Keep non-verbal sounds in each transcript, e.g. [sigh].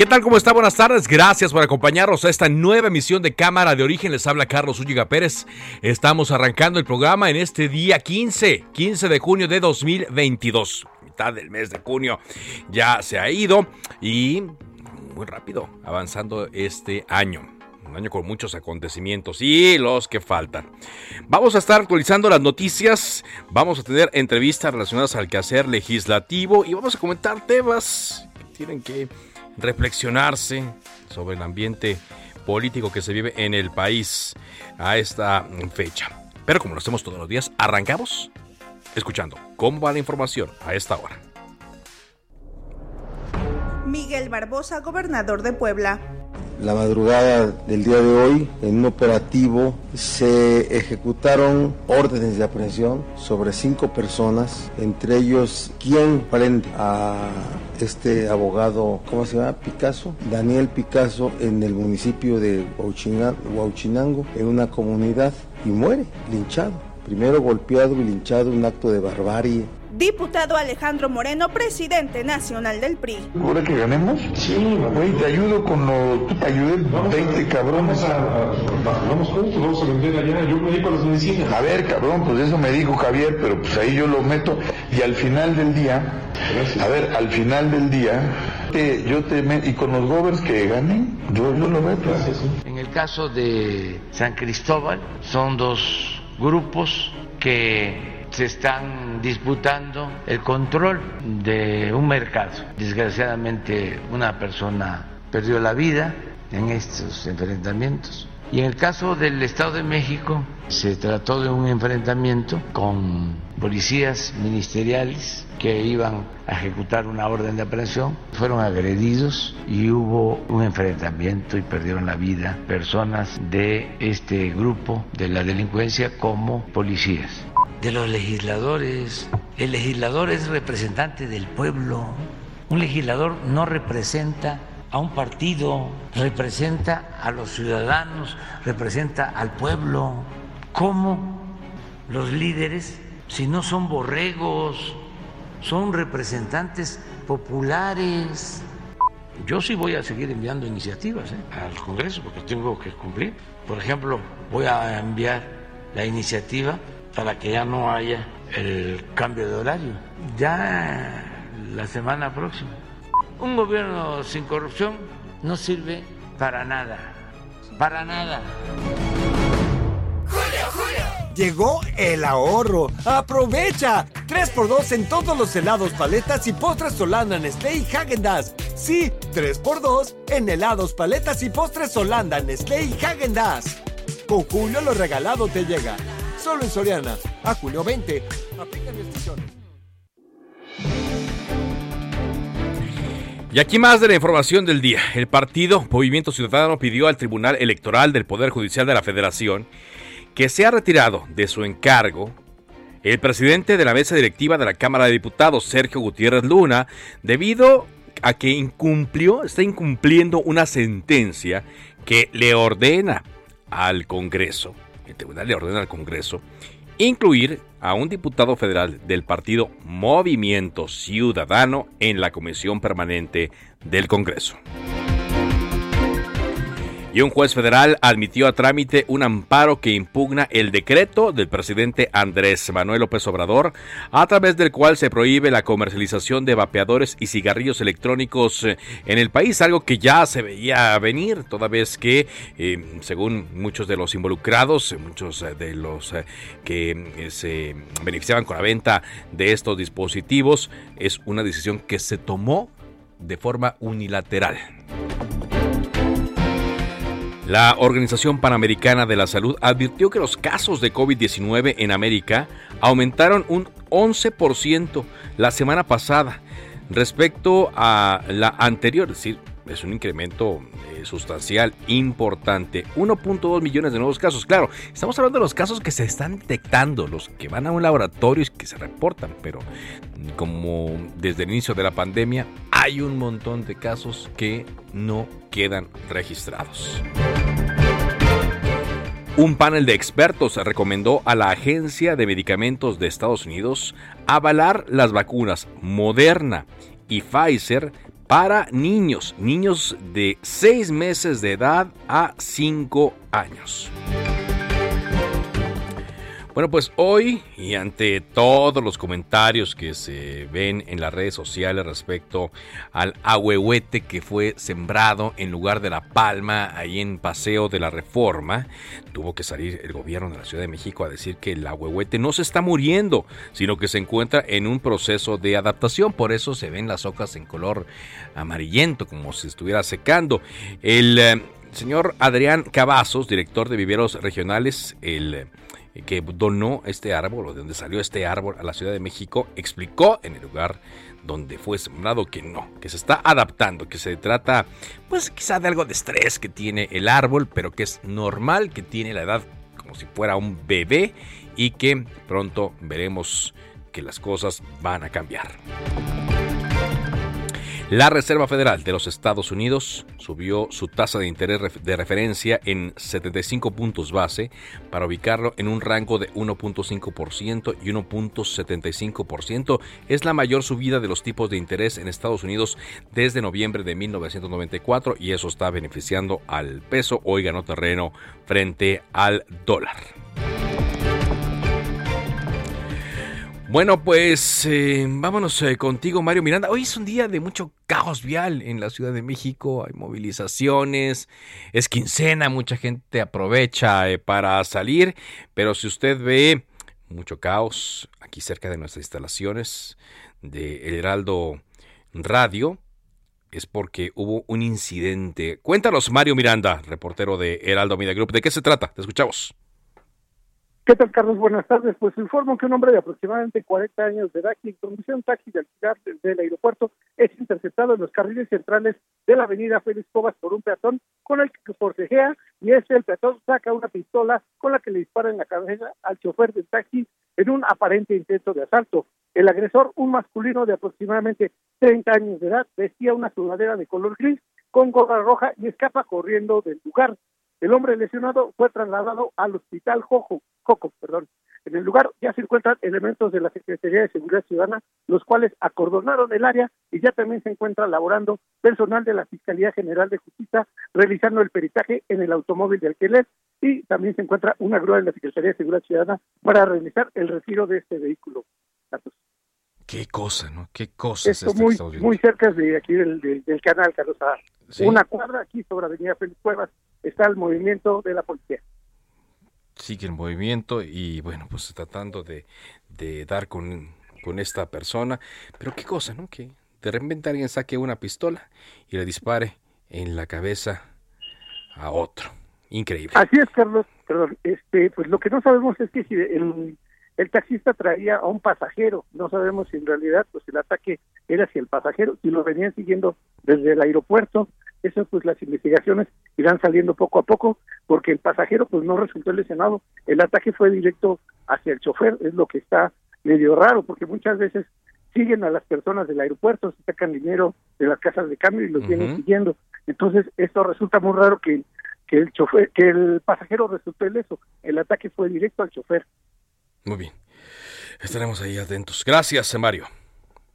¿Qué tal? ¿Cómo está? Buenas tardes. Gracias por acompañarnos a esta nueva emisión de Cámara de Origen. Les habla Carlos Ulliga Pérez. Estamos arrancando el programa en este día 15, 15 de junio de 2022. Mitad del mes de junio ya se ha ido y muy rápido avanzando este año. Un año con muchos acontecimientos y los que faltan. Vamos a estar actualizando las noticias, vamos a tener entrevistas relacionadas al quehacer legislativo y vamos a comentar temas que tienen que reflexionarse sobre el ambiente político que se vive en el país a esta fecha. Pero como lo hacemos todos los días, arrancamos escuchando cómo va la información a esta hora. Miguel Barbosa, gobernador de Puebla. La madrugada del día de hoy, en un operativo, se ejecutaron órdenes de aprehensión sobre cinco personas, entre ellos quien prende a este abogado, ¿cómo se llama? Picasso, Daniel Picasso, en el municipio de Huauchinango, en una comunidad, y muere, linchado. Primero golpeado y linchado, un acto de barbarie Diputado Alejandro Moreno, presidente nacional del PRI. ¿Ahora que ganemos? Sí, güey, te ayudo con lo. Tú te ayudé 20 cabrones. Vamos juntos, vamos a vender allá. Yo me dedico a las medicinas. A ver, cabrón, pues eso me dijo Javier, pero pues ahí yo lo meto. Y al final del día. Gracias. A ver, al final del día. Te, yo te meto, y con los govers que ganen, yo, yo lo meto. Gracias, sí. En el caso de San Cristóbal, son dos grupos que se están disputando el control de un mercado. Desgraciadamente una persona perdió la vida en estos enfrentamientos. Y en el caso del Estado de México se trató de un enfrentamiento con policías ministeriales que iban a ejecutar una orden de aprehensión, fueron agredidos y hubo un enfrentamiento y perdieron la vida personas de este grupo de la delincuencia como policías de los legisladores. El legislador es representante del pueblo. Un legislador no representa a un partido, representa a los ciudadanos, representa al pueblo. ¿Cómo los líderes, si no son borregos, son representantes populares? Yo sí voy a seguir enviando iniciativas ¿eh? al Congreso porque tengo que cumplir. Por ejemplo, voy a enviar la iniciativa para que ya no haya el cambio de horario. Ya la semana próxima. Un gobierno sin corrupción no sirve para nada, para nada. Julio, Julio. Llegó el ahorro. ¡Aprovecha! 3x2 en todos los helados, paletas y postres Holanda, Nestlé y Häagen-Dazs. Sí, 3x2 en helados, paletas y postres Holanda, Nestlé y Häagen-Dazs. Con Julio lo regalado te llega. Solo en Soriana. A julio 20. Aplica restricciones. Y aquí más de la información del día. El partido Movimiento Ciudadano pidió al Tribunal Electoral del Poder Judicial de la Federación que sea retirado de su encargo el presidente de la mesa directiva de la Cámara de Diputados, Sergio Gutiérrez Luna, debido a que incumplió, está incumpliendo una sentencia que le ordena al Congreso, el tribunal le ordena al Congreso, incluir a un diputado federal del partido Movimiento Ciudadano en la Comisión Permanente del Congreso. Y un juez federal admitió a trámite un amparo que impugna el decreto del presidente Andrés Manuel López Obrador, a través del cual se prohíbe la comercialización de vapeadores y cigarrillos electrónicos eh, en el país, algo que ya se veía venir, toda vez que, eh, según muchos de los involucrados, muchos de los que se beneficiaban con la venta de estos dispositivos, es una decisión que se tomó de forma unilateral. La Organización Panamericana de la Salud advirtió que los casos de COVID-19 en América aumentaron un 11% la semana pasada respecto a la anterior, es decir, es un incremento eh, sustancial importante. 1.2 millones de nuevos casos. Claro, estamos hablando de los casos que se están detectando, los que van a un laboratorio y que se reportan, pero como desde el inicio de la pandemia hay un montón de casos que no quedan registrados. Un panel de expertos recomendó a la Agencia de Medicamentos de Estados Unidos avalar las vacunas Moderna y Pfizer para niños, niños de 6 meses de edad a 5 años. Bueno, pues hoy y ante todos los comentarios que se ven en las redes sociales respecto al ahuehuete que fue sembrado en lugar de la palma ahí en Paseo de la Reforma, tuvo que salir el gobierno de la Ciudad de México a decir que el ahuehuete no se está muriendo, sino que se encuentra en un proceso de adaptación, por eso se ven las hojas en color amarillento, como si estuviera secando. El eh, señor Adrián Cavazos, director de viveros regionales, el que donó este árbol o de donde salió este árbol a la Ciudad de México, explicó en el lugar donde fue sembrado que no, que se está adaptando, que se trata pues quizá de algo de estrés que tiene el árbol, pero que es normal, que tiene la edad como si fuera un bebé y que pronto veremos que las cosas van a cambiar. La Reserva Federal de los Estados Unidos subió su tasa de interés de referencia en 75 puntos base para ubicarlo en un rango de 1.5% y 1.75%. Es la mayor subida de los tipos de interés en Estados Unidos desde noviembre de 1994 y eso está beneficiando al peso. Hoy ganó terreno frente al dólar. Bueno, pues eh, vámonos eh, contigo, Mario Miranda. Hoy es un día de mucho caos vial en la Ciudad de México. Hay movilizaciones, es quincena, mucha gente aprovecha eh, para salir. Pero si usted ve mucho caos aquí cerca de nuestras instalaciones de El Heraldo Radio, es porque hubo un incidente. Cuéntanos, Mario Miranda, reportero de Heraldo Media Group. ¿De qué se trata? Te escuchamos. ¿Qué tal, Carlos? Buenas tardes. Pues informo que un hombre de aproximadamente 40 años de edad que conducía un taxi de alquilar del aeropuerto es interceptado en los carriles centrales de la avenida Félix Cobas por un peatón con el que forcejea y este el peatón saca una pistola con la que le dispara en la cabeza al chofer del taxi en un aparente intento de asalto. El agresor, un masculino de aproximadamente 30 años de edad, vestía una sudadera de color gris con gorra roja y escapa corriendo del lugar. El hombre lesionado fue trasladado al hospital Jojo, Coco, perdón. En el lugar ya se encuentran elementos de la Secretaría de Seguridad Ciudadana, los cuales acordonaron el área y ya también se encuentra laborando personal de la Fiscalía General de Justicia realizando el peritaje en el automóvil de alquiler y también se encuentra una grúa de la Secretaría de Seguridad Ciudadana para realizar el retiro de este vehículo. Qué cosa, ¿no? Qué cosa Esto muy, muy cerca de aquí del, del, canal, Carlos. Una cuadra aquí sobre Avenida Félix Cuevas está el movimiento de la policía. Sigue el movimiento y bueno, pues tratando de, de dar con, con esta persona. Pero qué cosa, ¿no? Que de repente alguien saque una pistola y le dispare en la cabeza a otro. Increíble. Así es, Carlos. Perdón. Este, pues lo que no sabemos es que si el, el taxista traía a un pasajero, no sabemos si en realidad pues el ataque era hacia el pasajero, si lo venían siguiendo desde el aeropuerto, eso pues las investigaciones irán saliendo poco a poco, porque el pasajero pues no resultó lesionado, el ataque fue directo hacia el chofer, es lo que está medio raro, porque muchas veces siguen a las personas del aeropuerto, se sacan dinero de las casas de cambio y los vienen siguiendo. Entonces, esto resulta muy raro que, que el chofer, que el pasajero resultó ileso. El ataque fue directo al chofer. Muy bien. Estaremos ahí atentos. Gracias, Mario.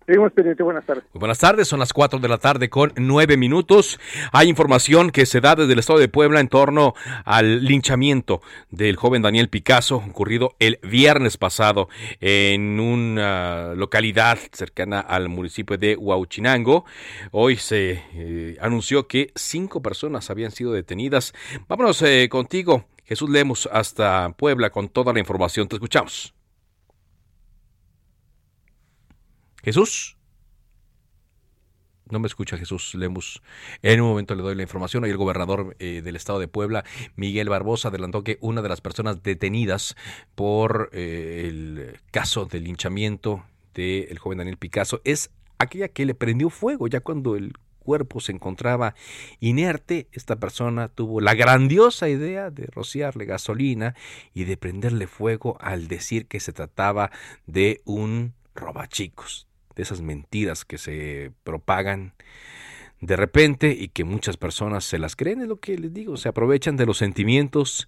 Seguimos pendiente, buenas tardes. buenas tardes, son las 4 de la tarde con 9 minutos. Hay información que se da desde el estado de Puebla en torno al linchamiento del joven Daniel Picasso, ocurrido el viernes pasado en una localidad cercana al municipio de Huauchinango. Hoy se eh, anunció que cinco personas habían sido detenidas. Vámonos eh, contigo, Jesús Lemos, hasta Puebla con toda la información. Te escuchamos. Jesús. No me escucha Jesús Lemus. En un momento le doy la información. Hoy el gobernador eh, del estado de Puebla, Miguel Barbosa, adelantó que una de las personas detenidas por eh, el caso del linchamiento del joven Daniel Picasso es aquella que le prendió fuego ya cuando el cuerpo se encontraba inerte. Esta persona tuvo la grandiosa idea de rociarle gasolina y de prenderle fuego al decir que se trataba de un robachicos de esas mentiras que se propagan de repente y que muchas personas se las creen, es lo que les digo, se aprovechan de los sentimientos,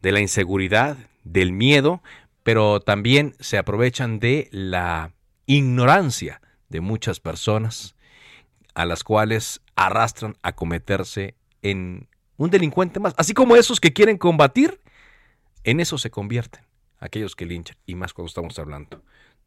de la inseguridad, del miedo, pero también se aprovechan de la ignorancia de muchas personas a las cuales arrastran a cometerse en un delincuente más, así como esos que quieren combatir, en eso se convierten aquellos que linchan, y más cuando estamos hablando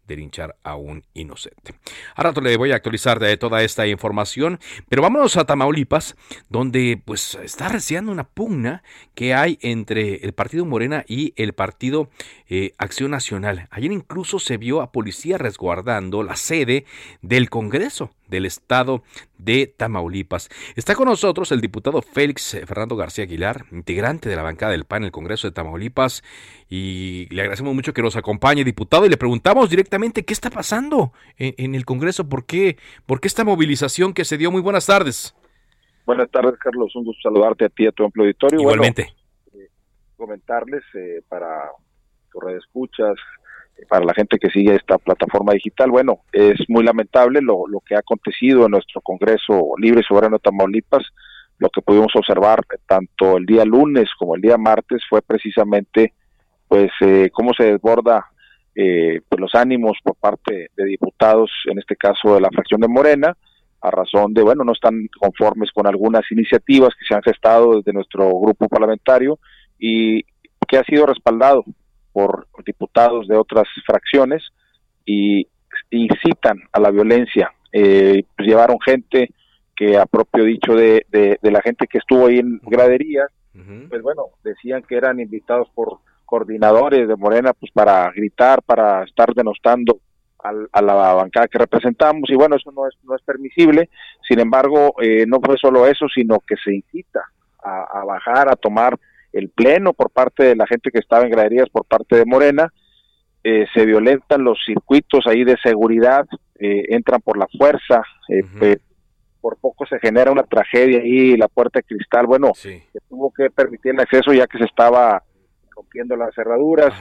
de linchar a un inocente. A le voy a actualizar de toda esta información, pero vámonos a Tamaulipas, donde pues está reciando una pugna que hay entre el partido Morena y el partido eh, Acción Nacional. Ayer incluso se vio a policía resguardando la sede del Congreso del estado de Tamaulipas. Está con nosotros el diputado Félix Fernando García Aguilar, integrante de la bancada del PAN en el Congreso de Tamaulipas, y le agradecemos mucho que nos acompañe, diputado, y le preguntamos directamente qué está pasando en, el Congreso, ¿Por qué, por qué esta movilización que se dio. Muy buenas tardes. Buenas tardes, Carlos. Un gusto saludarte a ti y a tu amplio auditorio. Igualmente. Eh, comentarles eh, para tus escuchas para la gente que sigue esta plataforma digital. Bueno, es muy lamentable lo, lo que ha acontecido en nuestro Congreso Libre y Soberano de Tamaulipas. Lo que pudimos observar tanto el día lunes como el día martes fue precisamente pues eh, cómo se desborda eh, pues, los ánimos por parte de diputados, en este caso de la fracción de Morena, a razón de, bueno, no están conformes con algunas iniciativas que se han gestado desde nuestro grupo parlamentario y que ha sido respaldado por diputados de otras fracciones y incitan a la violencia. Eh, pues llevaron gente que a propio dicho de, de, la gente que estuvo ahí en graderías, pues bueno, decían que eran invitados por coordinadores de Morena pues para gritar, para estar denostando a la bancada que representamos y bueno, eso no es, no es permisible, sin embargo, eh, no fue solo eso, sino que se incita a, a bajar, a tomar el pleno por parte de la gente que estaba en graderías por parte de Morena, eh, se violentan los circuitos ahí de seguridad, eh, entran por la fuerza, eh, por poco se genera una tragedia ahí, la puerta de cristal, bueno, se tuvo que permitir el acceso ya que se estaba rompiendo las cerraduras.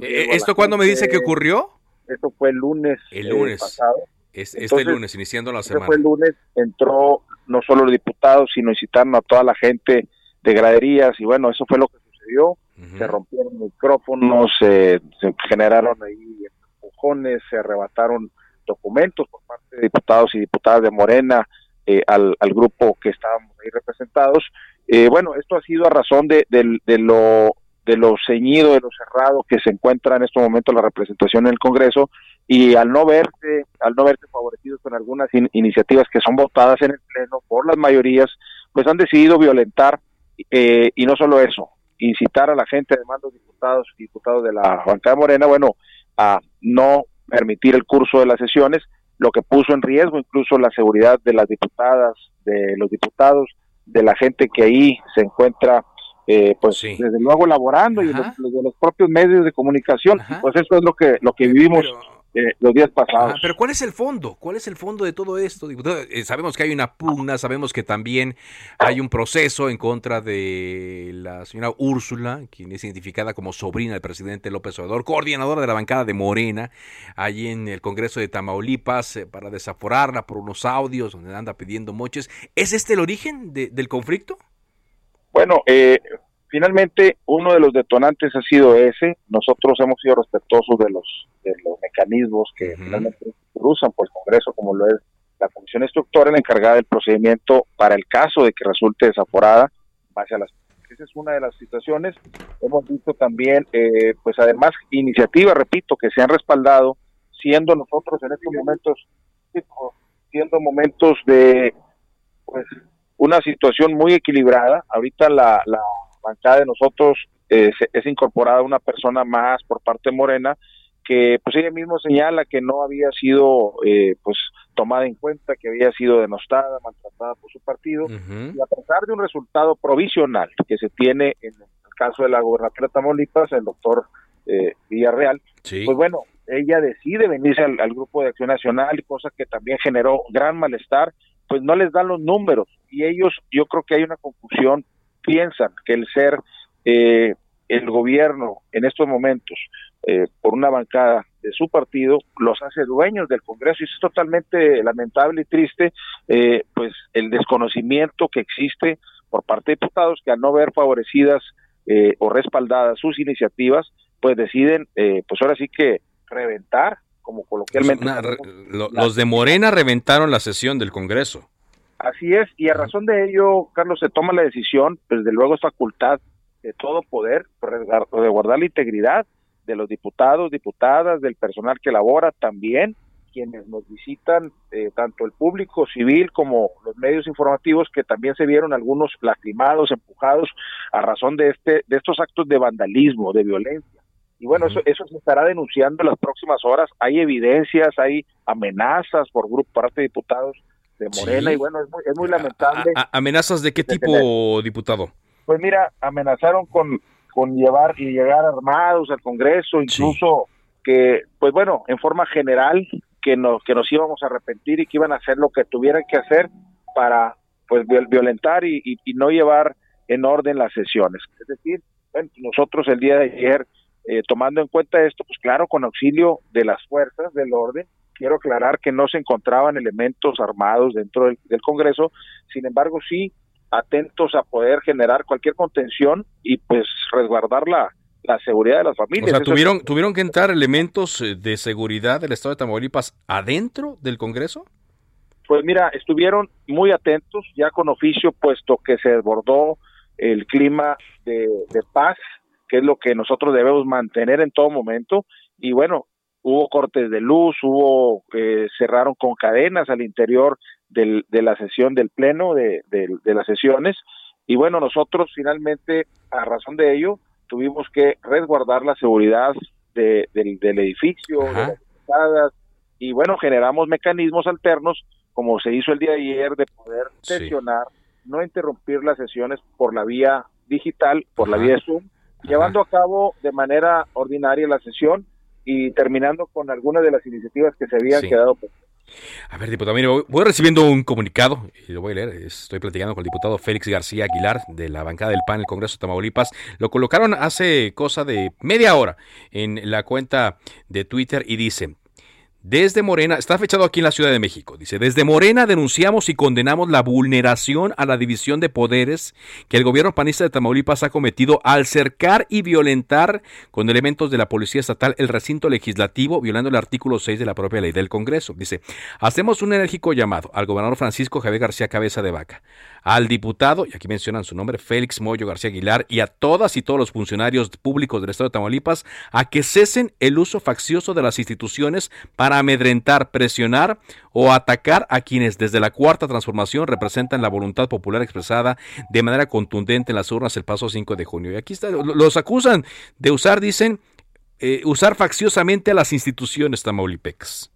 ¿Esto cuándo me dice que ocurrió? Esto fue el lunes, el lunes. pasado. este lunes, iniciando la semana. Fue el lunes, entró no solo los diputados, sino incitaron a toda la gente de graderías y bueno, eso fue lo que sucedió. Se rompieron micrófonos, se generaron ahí empujones, se arrebataron documentos por parte de diputados y diputadas de Morena eh, al, grupo que estábamos ahí representados. Eh, bueno, esto ha sido a razón de, de, lo de lo ceñido, de lo cerrado que se encuentra en este momento la representación en el Congreso y al no verse, al no verse favorecidos con algunas iniciativas que son votadas en el Pleno por las mayorías, pues han decidido violentar eh, y no solo eso, incitar a la gente, además los diputados y diputados de la bancada morena, bueno, a no permitir el curso de las sesiones, lo que puso en riesgo incluso la seguridad de las diputadas, de los diputados, de la gente que ahí se encuentra, eh, pues desde luego elaborando y de los, propios medios de comunicación. Pues eso es lo que lo que vivimos. Eh, los días pasados. pero ¿cuál es el fondo? ¿Cuál es el fondo de todo esto? Eh, sabemos que hay una pugna, sabemos que también hay un proceso en contra de la señora Úrsula, quien es identificada como sobrina del presidente López Obrador, coordinadora de la bancada de Morena, allí en el Congreso de Tamaulipas, eh, para desaforarla por unos audios donde anda pidiendo moches. ¿Es este el origen del conflicto? Bueno, finalmente uno de los detonantes ha sido ese. Nosotros hemos sido respetuosos de los, de los mecanismos que finalmente usan por el Congreso, como lo es la Comisión Instructora, la encargada del procedimiento para el caso de que resulte desaforada, base a las esa es una de las situaciones. Hemos visto también, eh, pues además, iniciativas, repito, que se han respaldado, siendo nosotros en estos momentos, siendo momentos de, pues, una situación muy equilibrada. Ahorita la, la bancada de nosotros eh, es incorporada una persona más por parte Morena, que pues ella mismo señala que no había sido eh, pues tomada en cuenta, que había sido denostada, maltratada por su partido, y a pesar de un resultado provisional que se tiene en el caso de la gobernatura de Tamaulipas, el doctor eh, Villarreal, pues bueno, ella decide venirse al, grupo de acción nacional, cosa que también generó gran malestar, pues no les dan los números, y ellos, yo creo que hay una confusión, piensan que el ser eh, el gobierno en estos momentos eh, por una bancada de su partido los hace dueños del Congreso y es totalmente lamentable y triste eh, pues el desconocimiento que existe por parte de diputados que al no ver favorecidas eh, o respaldadas sus iniciativas pues deciden pues ahora sí que reventar como coloquialmente los de Morena reventaron la sesión del Congreso así es y a razón de ello Carlos se toma la decisión pues desde luego es facultad de todo poder de guardar la integridad de los diputados, diputadas, del personal que labora, también quienes nos visitan, eh, tanto el público civil como los medios informativos, que también se vieron algunos lastimados, empujados a razón de este, de estos actos de vandalismo, de violencia. Y bueno, eso, eso se estará denunciando en las próximas horas. Hay evidencias, hay amenazas por grupo, parte de diputados de Morena, y bueno, es muy, es muy lamentable. ¿Amenazas de qué tipo, diputado? Pues mira, amenazaron con con llevar y llegar armados al Congreso, incluso que, pues bueno, en forma general, que nos, que nos íbamos a arrepentir y que iban a hacer lo que tuvieran que hacer para, pues, violentar y, no llevar en orden las sesiones. Es decir, nosotros el día de ayer, eh, tomando en cuenta esto, pues claro, con auxilio de las fuerzas del orden, quiero aclarar que no se encontraban elementos armados dentro del, del Congreso, sin embargo sí atentos a poder generar cualquier contención y pues resguardar la, la seguridad de las familias. O sea, ¿tuvieron, ¿tuvieron que entrar elementos eh, de seguridad del Estado de Tamaulipas adentro del Congreso? Pues mira, estuvieron muy atentos, ya con oficio, puesto que se desbordó el clima de, paz, que es lo que nosotros debemos mantener en todo momento. Y bueno, hubo cortes de luz, hubo eh, cerraron con cadenas al interior del, de la sesión del pleno, de, de, las sesiones. Y bueno, nosotros finalmente, a razón de ello, tuvimos que resguardar la seguridad de, del, del, edificio, de las y bueno, generamos mecanismos alternos, como se hizo el día de ayer, de poder sesionar, no interrumpir las sesiones por la vía digital, por la vía Zoom, llevando a cabo de manera ordinaria la sesión y terminando con algunas de las iniciativas que se habían quedado a ver, diputado, mire, voy recibiendo un comunicado y lo voy a leer. Estoy platicando con el diputado Félix García Aguilar de la bancada del PAN, en el Congreso de Tamaulipas. Lo colocaron hace cosa de media hora en la cuenta de Twitter y dice, desde Morena, está fechado aquí en la Ciudad de México, dice, desde Morena denunciamos y condenamos la vulneración a la división de poderes que el gobierno panista de Tamaulipas ha cometido al cercar y violentar con elementos de la Policía Estatal el recinto legislativo, violando el artículo 6 de la propia ley del Congreso. Dice, hacemos un enérgico llamado al gobernador Francisco Javier García Cabeza de Vaca, al diputado, y aquí mencionan su nombre, Félix Moyo García Aguilar, y a todas y todos los funcionarios públicos del Estado de Tamaulipas a que cesen el uso faccioso de las instituciones para amedrentar, presionar o atacar a quienes desde la cuarta transformación representan la voluntad popular expresada de manera contundente en las urnas el paso 5 de junio. Y aquí está, los acusan de usar, dicen, eh, usar facciosamente a las instituciones tamaulipecs.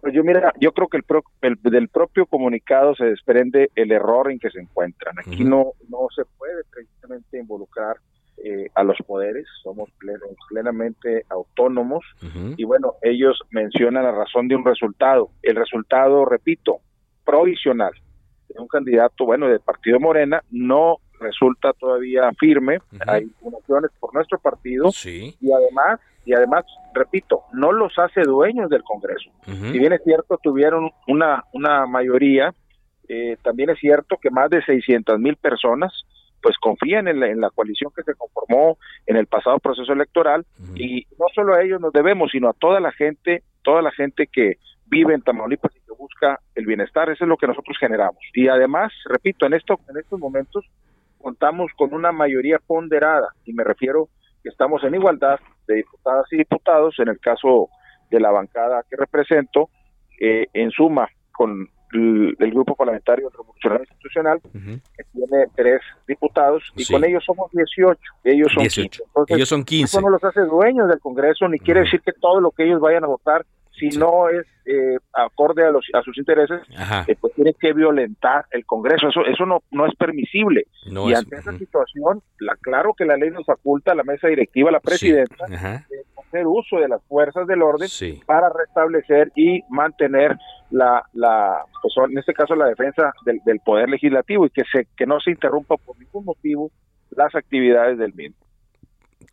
Pues yo mira, yo creo que el, del propio comunicado se desprende el error en que se encuentran. Aquí no no se puede precisamente involucrar eh, a los poderes, somos plenamente autónomos. Y bueno, ellos mencionan la razón de un resultado. El resultado, repito, provisional de un candidato, bueno, del Partido Morena, no resulta todavía firme, hay impugnaciones por nuestro partido. Y además, y además, repito, no los hace dueños del Congreso. Si bien es cierto, tuvieron una, una mayoría, eh, también es cierto que más de 600 mil personas pues confían en la, en la coalición que se conformó en el pasado proceso electoral. Y no solo a ellos nos debemos, sino a toda la gente, toda la gente que vive en Tamaulipas y que busca el bienestar, eso es lo que nosotros generamos. Y además, repito, en esto en estos momentos contamos con una mayoría ponderada. Y me refiero que estamos en igualdad de diputadas y diputados en el caso de la bancada que represento eh, en suma con el, grupo parlamentario revolucionario institucional que tiene tres diputados y con ellos somos 18 ellos son 15 ellos son 15 eso no los hace dueños del Congreso ni quiere decir que todo lo que ellos vayan a votar si no es eh, acorde a, los, a sus intereses, eh, pues tiene que violentar el Congreso. Eso eso no, no es permisible. y ante esa situación, la, claro que la ley nos faculta a la mesa directiva, a la presidenta, hacer uso de las fuerzas del orden para restablecer y mantener la, la pues, en este caso la defensa del, del poder legislativo y que se que no se interrumpa por ningún motivo las actividades del mismo.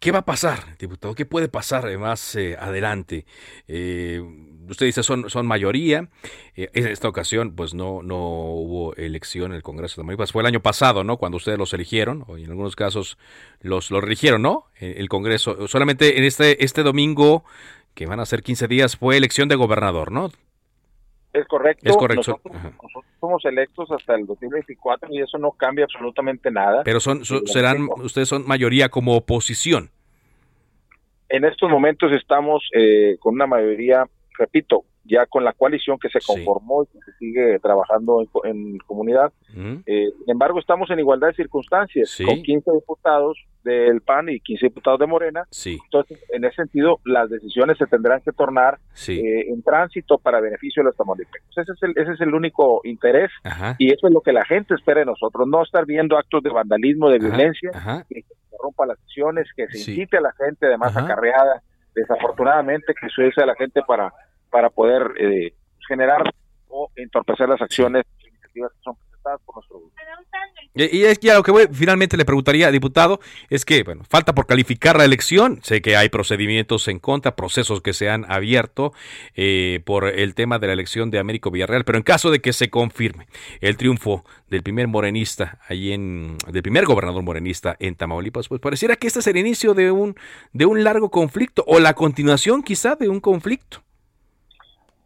¿Qué va a pasar, diputado? ¿Qué puede pasar eh, más eh, adelante? Eh, usted dice son, son mayoría. en esta ocasión, pues no, no hubo elección en el Congreso de Tamaulipas. Fue el año pasado, ¿no? Cuando ustedes los eligieron, o en algunos casos los, los eligieron, ¿no? El Congreso. Solamente en este, este domingo, que van a ser 15 días, fue elección de gobernador, ¿no? Es correcto. Es correcto. Nosotros, somos electos hasta el 2024 y eso no cambia absolutamente nada. Pero son, serán, ustedes son mayoría como oposición. En estos momentos estamos eh, con una mayoría, repito, ya con la coalición que se conformó y que se sigue trabajando en, comunidad. Eh, sin embargo, estamos en igualdad de circunstancias, con 15 diputados del PAN y 15 diputados de Morena. Entonces, en ese sentido, las decisiones se tendrán que tornar eh, en tránsito para beneficio de los tamaulipeños. Ese es el, ese es el único interés y eso es lo que la gente espera de nosotros, no estar viendo actos de vandalismo, de violencia, que se rompa las sesiones, que se incite a la gente de más acarreada, desafortunadamente que se a la gente para para poder eh, generar o entorpecer las acciones iniciativas que son presentadas por nuestro grupo. Y, es que a lo que voy, finalmente le preguntaría, diputado, es que, bueno, falta por calificar la elección. Sé que hay procedimientos en contra, procesos que se han abierto eh, por el tema de la elección de Américo Villarreal, pero en caso de que se confirme el triunfo del primer morenista, ahí en, del primer gobernador morenista en Tamaulipas, pues pareciera que este es el inicio de un, de un largo conflicto o la continuación quizá de un conflicto.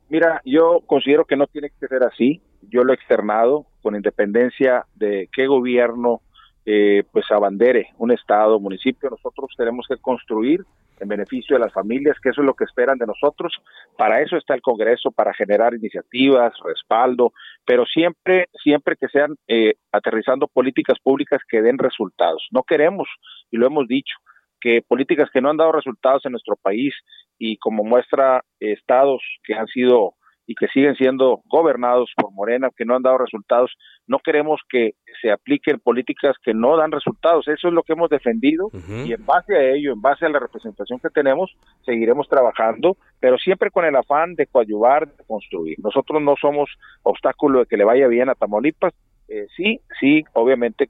Mira, yo considero que no tiene que ser así. Yo lo he externado con independencia de qué gobierno eh, pues abandere un estado, municipio. Nosotros tenemos que construir en beneficio de las familias, que eso es lo que esperan de nosotros. Para eso está el Congreso, para generar iniciativas, respaldo, pero siempre, siempre que sean eh, aterrizando políticas públicas que den resultados. No queremos, y lo hemos dicho, que políticas que no han dado resultados en nuestro país y como muestra estados que han sido y que siguen siendo gobernados por Morena, que no han dado resultados, no queremos que se apliquen políticas que no dan resultados. Eso es lo que hemos defendido y en base a ello, en base a la representación que tenemos, seguiremos trabajando, pero siempre con el afán de coadyuvar, de construir. Nosotros no somos obstáculo de que le vaya bien a Tamaulipas, eh, sí, sí, obviamente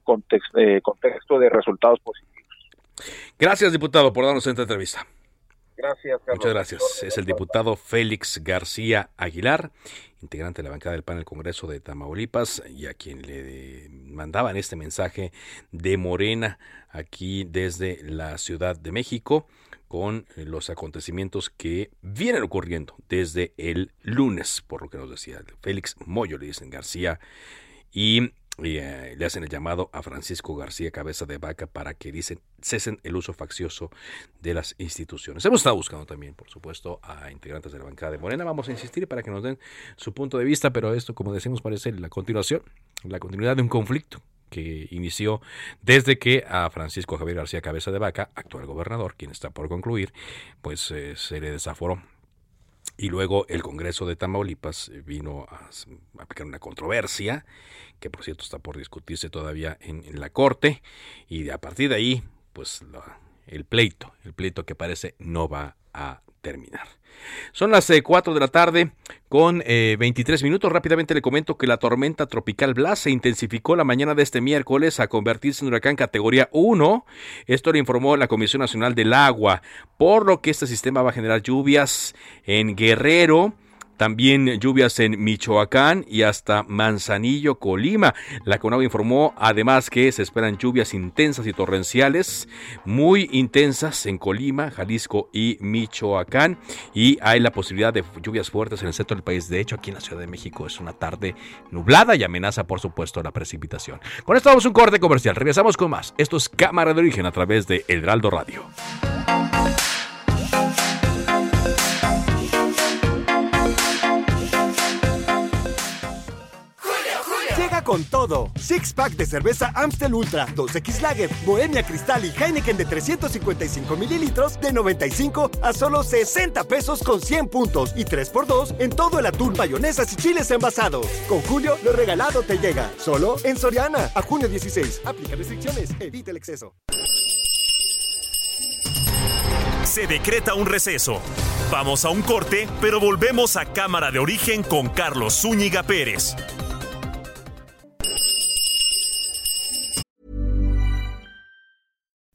eh, contexto de resultados positivos. Gracias, diputado, por darnos esta entrevista. Gracias, Carlos. Muchas gracias. Es el diputado Félix García Aguilar, integrante de la bancada del PAN del Congreso de Tamaulipas, y a quien le mandaban este mensaje de Morena aquí desde la Ciudad de México con los acontecimientos que vienen ocurriendo desde el lunes, por lo que nos decía Félix Moyo, le dicen García, y y eh, le hacen el llamado a Francisco García Cabeza de Vaca para que dicen cesen el uso faccioso de las instituciones. Hemos estado buscando también, por supuesto, a integrantes de la bancada de Morena. Vamos a insistir para que nos den su punto de vista, pero esto, como decimos, parece la continuación, la continuidad de un conflicto que inició desde que a Francisco Javier García Cabeza de Vaca, actual gobernador, quien está por concluir, pues eh, se le desaforó y luego el Congreso de Tamaulipas vino a, aplicar una controversia, que por cierto está por discutirse todavía en, la Corte, y a partir de ahí, pues el pleito, el pleito que parece no va a terminar. Son las 4 eh, de la tarde con 23 eh, minutos. Rápidamente le comento que la tormenta tropical Blas se intensificó la mañana de este miércoles a convertirse en huracán categoría 1. Esto lo informó la Comisión Nacional del Agua, por lo que este sistema va a generar lluvias en Guerrero, también lluvias en Michoacán y hasta Manzanillo, Colima. La CONAGUA informó además que se esperan lluvias intensas y torrenciales, muy intensas en Colima, Jalisco y Michoacán. Y hay la posibilidad de lluvias fuertes en el centro del país. De hecho, aquí en la Ciudad de México es una tarde nublada y amenaza, por supuesto, la precipitación. Con esto vamos a un corte comercial. Regresamos con más. Esto es Cámara de Origen a través de El Heraldo Radio. Con todo. Six pack de cerveza Amstel Ultra, 2X Lager, Bohemia Cristal y Heineken de 355 mililitros de 95 a solo 60 pesos con 100 puntos y 3x2 en todo el atún, mayonesas y chiles envasados. Con Julio, lo regalado te llega. Solo en Soriana. A junio 16. Aplica restricciones. Evita el exceso. Se decreta un receso. Vamos a un corte, pero volvemos a Cámara de Origen con Carlos Zúñiga Pérez.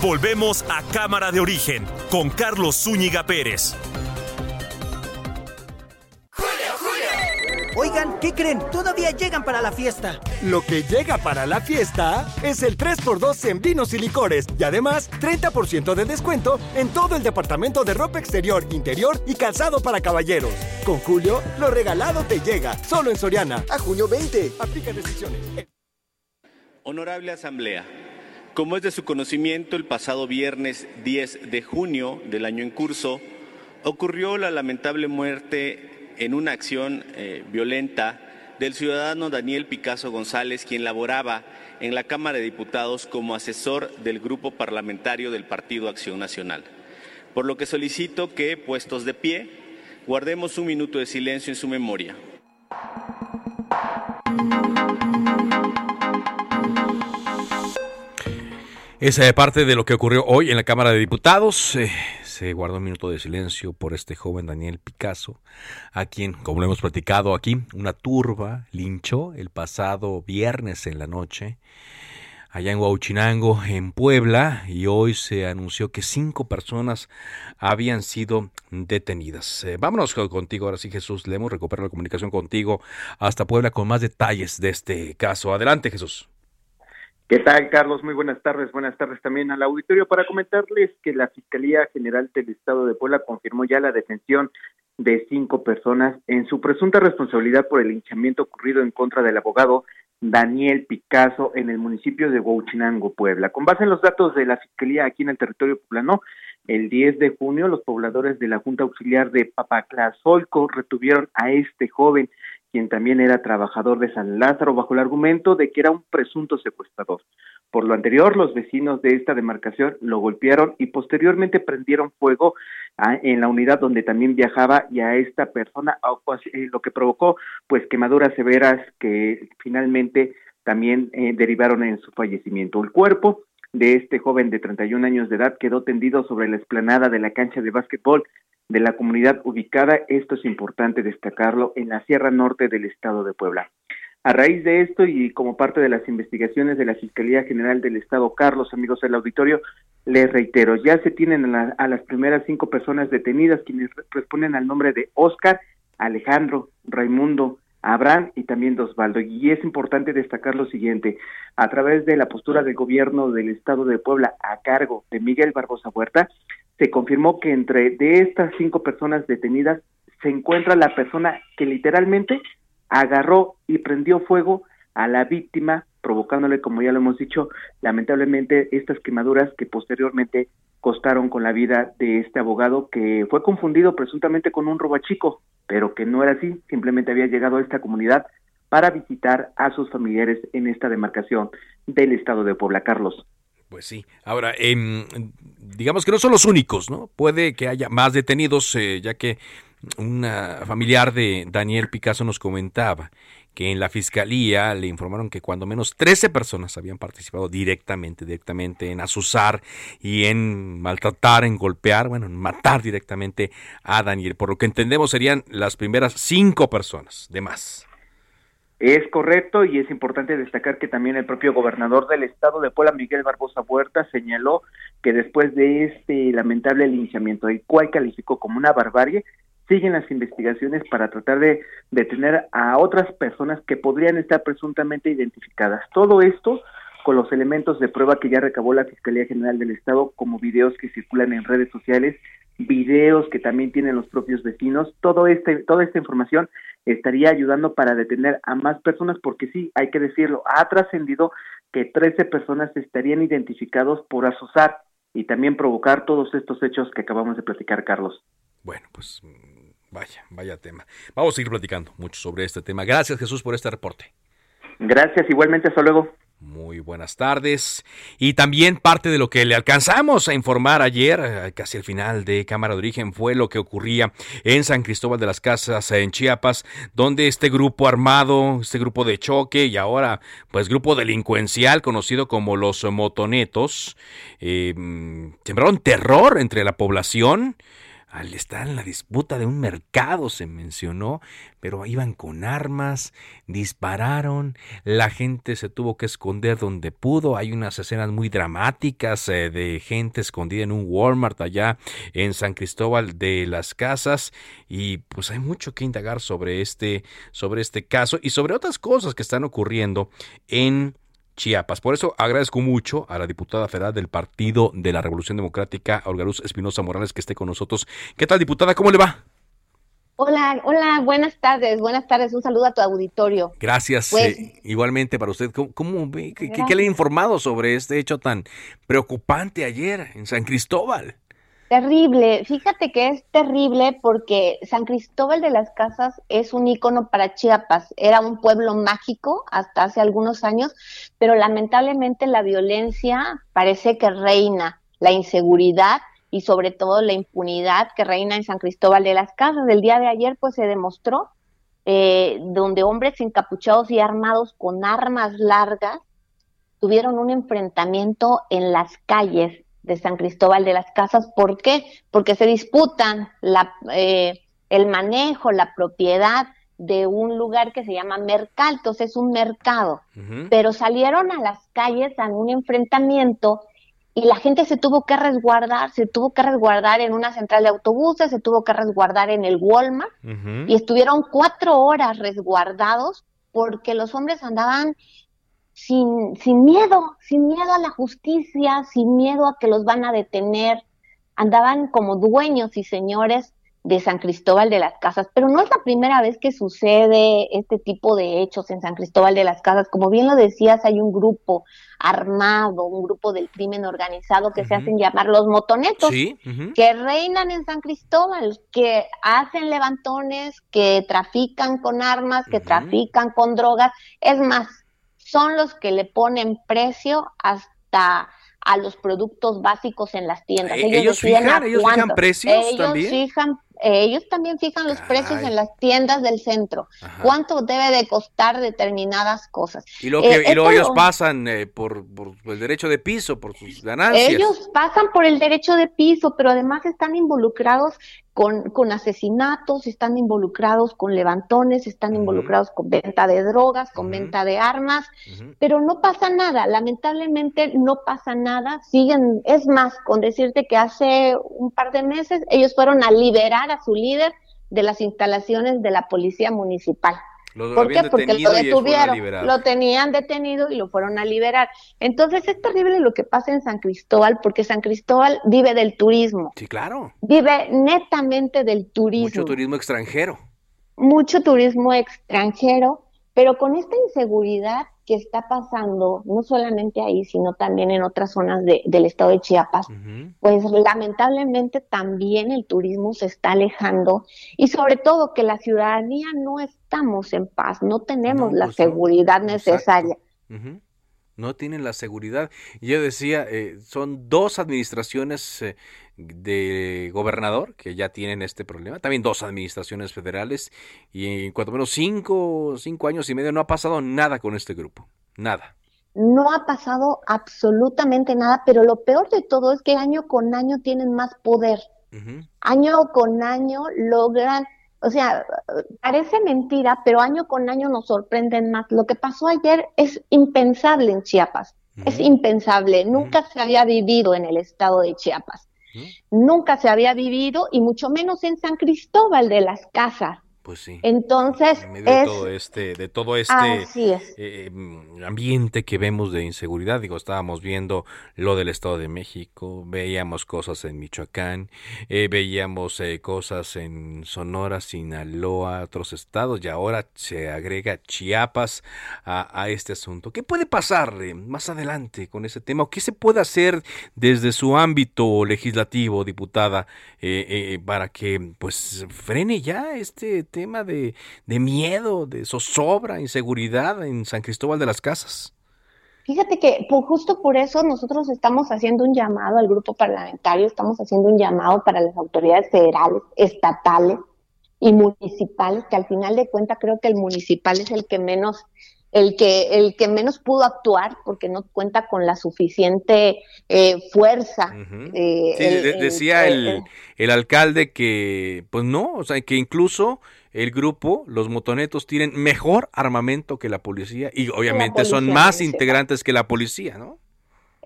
Volvemos a Cámara de Origen con Carlos Zúñiga Pérez. Oigan, ¿qué creen? Todavía llegan para la fiesta. Lo que llega para la fiesta es el 3x2 en vinos y licores y además 30% de descuento en todo el departamento de ropa exterior, interior y calzado para caballeros. Con Julio, lo regalado te llega, solo en Soriana. A junio 20. Aplica restricciones. Honorable Asamblea, como es de su conocimiento, el pasado viernes 10 de junio del año en curso ocurrió la lamentable muerte en una acción eh, violenta del ciudadano Daniel Picasso González, quien laboraba en la Cámara de Diputados como asesor del Grupo Parlamentario del Partido Acción Nacional. Por lo que solicito que, puestos de pie, guardemos un minuto de silencio en su memoria. Esa es parte de lo que ocurrió hoy en la Cámara de Diputados. Eh, se guardó un minuto de silencio por este joven Daniel Picasso, a quien, como lo hemos platicado aquí, una turba linchó el pasado viernes en la noche allá en Huauchinango, en Puebla, y hoy se anunció que cinco personas habían sido detenidas. Eh, vámonos contigo, ahora sí Jesús, le hemos recuperado la comunicación contigo hasta Puebla con más detalles de este caso. Adelante Jesús. ¿Qué tal, Carlos? Muy buenas tardes. Buenas tardes también al auditorio para comentarles que la Fiscalía General del Estado de Puebla confirmó ya la detención de cinco personas en su presunta responsabilidad por el hinchamiento ocurrido en contra del abogado Daniel Picasso en el municipio de Huachinango, Puebla. Con base en los datos de la Fiscalía aquí en el territorio poblano, el 10 de junio los pobladores de la Junta Auxiliar de Papaclazolco retuvieron a este joven quien también era trabajador de San Lázaro, bajo el argumento de que era un presunto secuestrador. Por lo anterior, los vecinos de esta demarcación lo golpearon y posteriormente prendieron fuego en la unidad donde también viajaba y a esta persona, eh, lo que provocó pues quemaduras severas que finalmente también eh, derivaron en su fallecimiento. El cuerpo de este joven de 31 años de edad quedó tendido sobre la explanada de la cancha de básquetbol de la comunidad ubicada, esto es importante destacarlo, en la Sierra Norte del Estado de Puebla. A raíz de esto y como parte de las investigaciones de la Fiscalía General del Estado, Carlos, amigos del auditorio, les reitero, ya se tienen a, las primeras cinco personas detenidas quienes responden al nombre de Oscar, Alejandro, Raimundo, Abraham y también Osvaldo. Y es importante destacar lo siguiente, a través de la postura del gobierno del Estado de Puebla a cargo de Miguel Barbosa Huerta, se confirmó que entre de estas cinco personas detenidas se encuentra la persona que literalmente agarró y prendió fuego a la víctima, provocándole, como ya lo hemos dicho, lamentablemente estas quemaduras que posteriormente costaron con la vida de este abogado que fue confundido presuntamente con un robachico, pero que no era así, simplemente había llegado a esta comunidad para visitar a sus familiares en esta demarcación del estado de Puebla. Carlos. Pues sí. Ahora, eh, digamos que no son los únicos, ¿no? Puede que haya más detenidos, eh, ya que una familiar de Daniel Picasso nos comentaba que en la fiscalía le informaron que cuando menos 13 personas habían participado directamente, directamente en asusar y en maltratar, en golpear, bueno, en matar directamente a Daniel. Por lo que entendemos serían las primeras cinco personas de más. Es correcto y es importante destacar que también el propio gobernador del estado de Puebla, Miguel Barbosa Huerta, señaló que después de este lamentable linchamiento, el cual calificó como una barbarie, siguen las investigaciones para tratar de detener a otras personas que podrían estar presuntamente identificadas. Todo esto con los elementos de prueba que ya recabó la Fiscalía General del Estado, como videos que circulan en redes sociales, videos que también tienen los propios vecinos, todo este, toda esta información estaría ayudando para detener a más personas, porque sí, hay que decirlo, ha trascendido que 13 personas estarían identificados por asusar y también provocar todos estos hechos que acabamos de platicar, Carlos. Bueno, pues vaya, vaya tema. Vamos a seguir platicando mucho sobre este tema. Gracias Jesús por este reporte. Gracias, igualmente, hasta luego. Muy buenas tardes. Y también parte de lo que le alcanzamos a informar ayer, eh, casi al final de Cámara de Origen, fue lo que ocurría en San Cristóbal de las Casas, en Chiapas, donde este grupo armado, este grupo de choque y ahora pues grupo delincuencial conocido como los motonetos, eh, sembraron terror entre la población al estar en la disputa de un mercado, se mencionó, pero iban con armas, dispararon, la gente se tuvo que esconder donde pudo, hay unas escenas muy dramáticas eh, de gente escondida en un Walmart allá en San Cristóbal de las Casas y pues hay mucho que indagar sobre este sobre este caso y sobre otras cosas que están ocurriendo en Chiapas. Por eso agradezco mucho a la diputada federal del Partido de la Revolución Democrática, Olga Luz Espinosa Morales, que esté con nosotros. ¿Qué tal, diputada? ¿Cómo le va? Hola, hola, buenas tardes, buenas tardes, un saludo a tu auditorio. Gracias, pues, eh, igualmente para usted. ¿Cómo, qué, le ha informado sobre este hecho tan preocupante ayer en San Cristóbal? Terrible, fíjate que es terrible porque San Cristóbal de las Casas es un ícono para Chiapas, era un pueblo mágico hasta hace algunos años, pero lamentablemente la violencia parece que reina, la inseguridad y sobre todo la impunidad que reina en San Cristóbal de las Casas. El día de ayer pues se demostró eh, donde hombres encapuchados y armados con armas largas tuvieron un enfrentamiento en las calles de San Cristóbal de las Casas. ¿Por qué? Porque se disputan la, eh, el manejo, la propiedad de un lugar que se llama Mercaltos, es un mercado, pero salieron a las calles a un enfrentamiento y la gente se tuvo que resguardar, se tuvo que resguardar en una central de autobuses, se tuvo que resguardar en el Walmart y estuvieron cuatro horas resguardados porque los hombres andaban sin, sin miedo, sin miedo a la justicia, sin miedo a que los van a detener. Andaban como dueños y señores de San Cristóbal de las Casas, pero no es la primera vez que sucede este tipo de hechos en San Cristóbal de las Casas. Como bien lo decías, hay un grupo armado, un grupo del crimen organizado que se hacen llamar los motonetos, que reinan en San Cristóbal, que hacen levantones, que trafican con armas, que trafican con drogas. Es más, son los que le ponen precio hasta a los productos básicos en las tiendas. Eh, ellos, fijan, ellos fijan precios ellos también. Fijan, ellos también fijan los precios en las tiendas del centro. ¿Cuánto debe de costar determinadas cosas? Y, lo que, eh, luego ellos pasan eh, por, por, el derecho de piso, por sus ganancias. Ellos pasan por el derecho de piso, pero además están involucrados con, con asesinatos, están involucrados con levantones, están involucrados con venta de drogas, con venta de armas, pero no pasa nada, lamentablemente no pasa nada, siguen, es más, con decirte que hace un par de meses ellos fueron a liberar a su líder de las instalaciones de la policía municipal. ¿Por qué? Porque lo detuvieron, lo tenían detenido y lo fueron a liberar. Entonces es terrible lo que pasa en San Cristóbal, porque San Cristóbal vive del turismo. Sí, claro. Vive netamente del turismo. Mucho turismo extranjero. Mucho turismo extranjero, pero con esta inseguridad que está pasando, no solamente ahí, sino también en otras zonas del estado de Chiapas, pues lamentablemente también el turismo se está alejando y sobre todo que la ciudadanía no estamos en paz, no tenemos la seguridad necesaria. no tienen la seguridad. Yo decía, eh, son dos administraciones eh, de gobernador que ya tienen este problema, también dos administraciones federales, y en cuanto menos cinco, cinco años y medio no ha pasado nada con este grupo, nada. No ha pasado absolutamente nada, pero lo peor de todo es que año con año tienen más poder. Año con año logran o sea, parece mentira, pero año con año nos sorprenden más. Lo que pasó ayer es impensable en Chiapas, es impensable, nunca se había vivido en el estado de Chiapas, nunca se había vivido y mucho menos en San Cristóbal de las Casas. Pues sí. Entonces, de todo este, de todo este eh, mm, ambiente que vemos de inseguridad, digo, estábamos viendo lo del Estado de México, veíamos cosas en Michoacán, eh, veíamos eh, cosas en Sonora, Sinaloa, otros estados, y ahora se agrega Chiapas a, este asunto. ¿Qué puede pasar más adelante con ese tema? ¿Qué se puede hacer desde su ámbito legislativo, diputada, para que pues frene ya este tema? Tema de, miedo, de zozobra, inseguridad en San Cristóbal de las Casas. Fíjate que justo por eso nosotros estamos haciendo un llamado al grupo parlamentario, estamos haciendo un llamado para las autoridades federales, estatales y municipales, que al final de cuentas creo que el municipal es el que menos el que, el que menos pudo actuar porque no cuenta con la suficiente eh, fuerza. Eh, decía el, el, alcalde que, pues no, o sea, que incluso el grupo, los motonetos, tienen mejor armamento que la policía y obviamente son más integrantes que la policía, ¿no?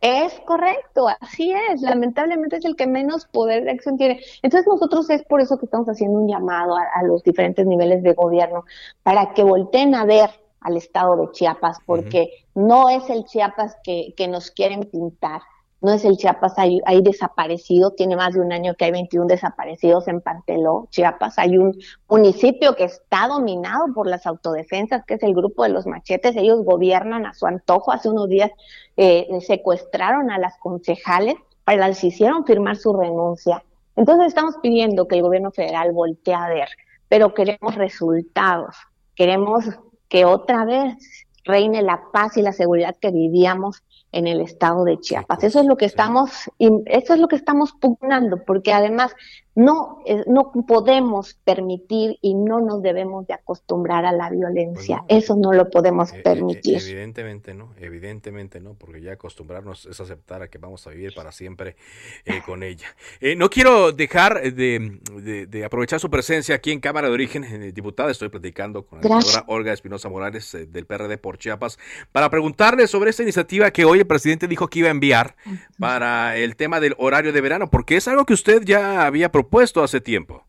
Es correcto, así es. Lamentablemente es el que menos poder de acción tiene. Entonces nosotros es por eso que estamos haciendo un llamado a los diferentes niveles de gobierno para que volteen a ver al estado de Chiapas, porque no es el Chiapas que, que, nos quieren pintar, no es el Chiapas ahí, desaparecido, tiene más de un año que hay 21 desaparecidos en Panteló, Chiapas, hay un municipio que está dominado por las autodefensas, que es el grupo de los machetes, ellos gobiernan a su antojo, hace unos días eh, secuestraron a las concejales, para las hicieron firmar su renuncia. Entonces estamos pidiendo que el gobierno federal voltee a ver, pero queremos resultados, queremos que otra vez reine la paz y la seguridad que vivíamos en el estado de Chiapas. Eso es lo que estamos, eso es lo que estamos pugnando, porque además no, eh, no podemos permitir y no nos debemos de acostumbrar a la violencia. Eso no lo podemos e, e, permitir. Evidentemente no, evidentemente no, porque ya acostumbrarnos es aceptar a que vamos a vivir para siempre eh, con ella. Eh, no quiero dejar de, aprovechar su presencia aquí en Cámara de Origen, diputada. Estoy platicando con la senadora Olga Espinosa Morales del PRD por Chiapas para preguntarle sobre esta iniciativa que hoy el presidente dijo que iba a enviar para el tema del horario de verano, porque es algo que usted ya había propuesto propuesto hace tiempo.